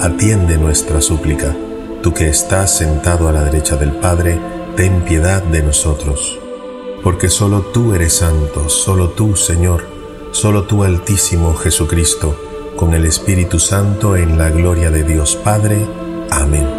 atiende nuestra súplica. Tú que estás sentado a la derecha del Padre, ten piedad de nosotros. Porque solo tú eres santo, solo tú, Señor, solo tú, Altísimo Jesucristo, con el Espíritu Santo en la gloria de Dios Padre. Amén.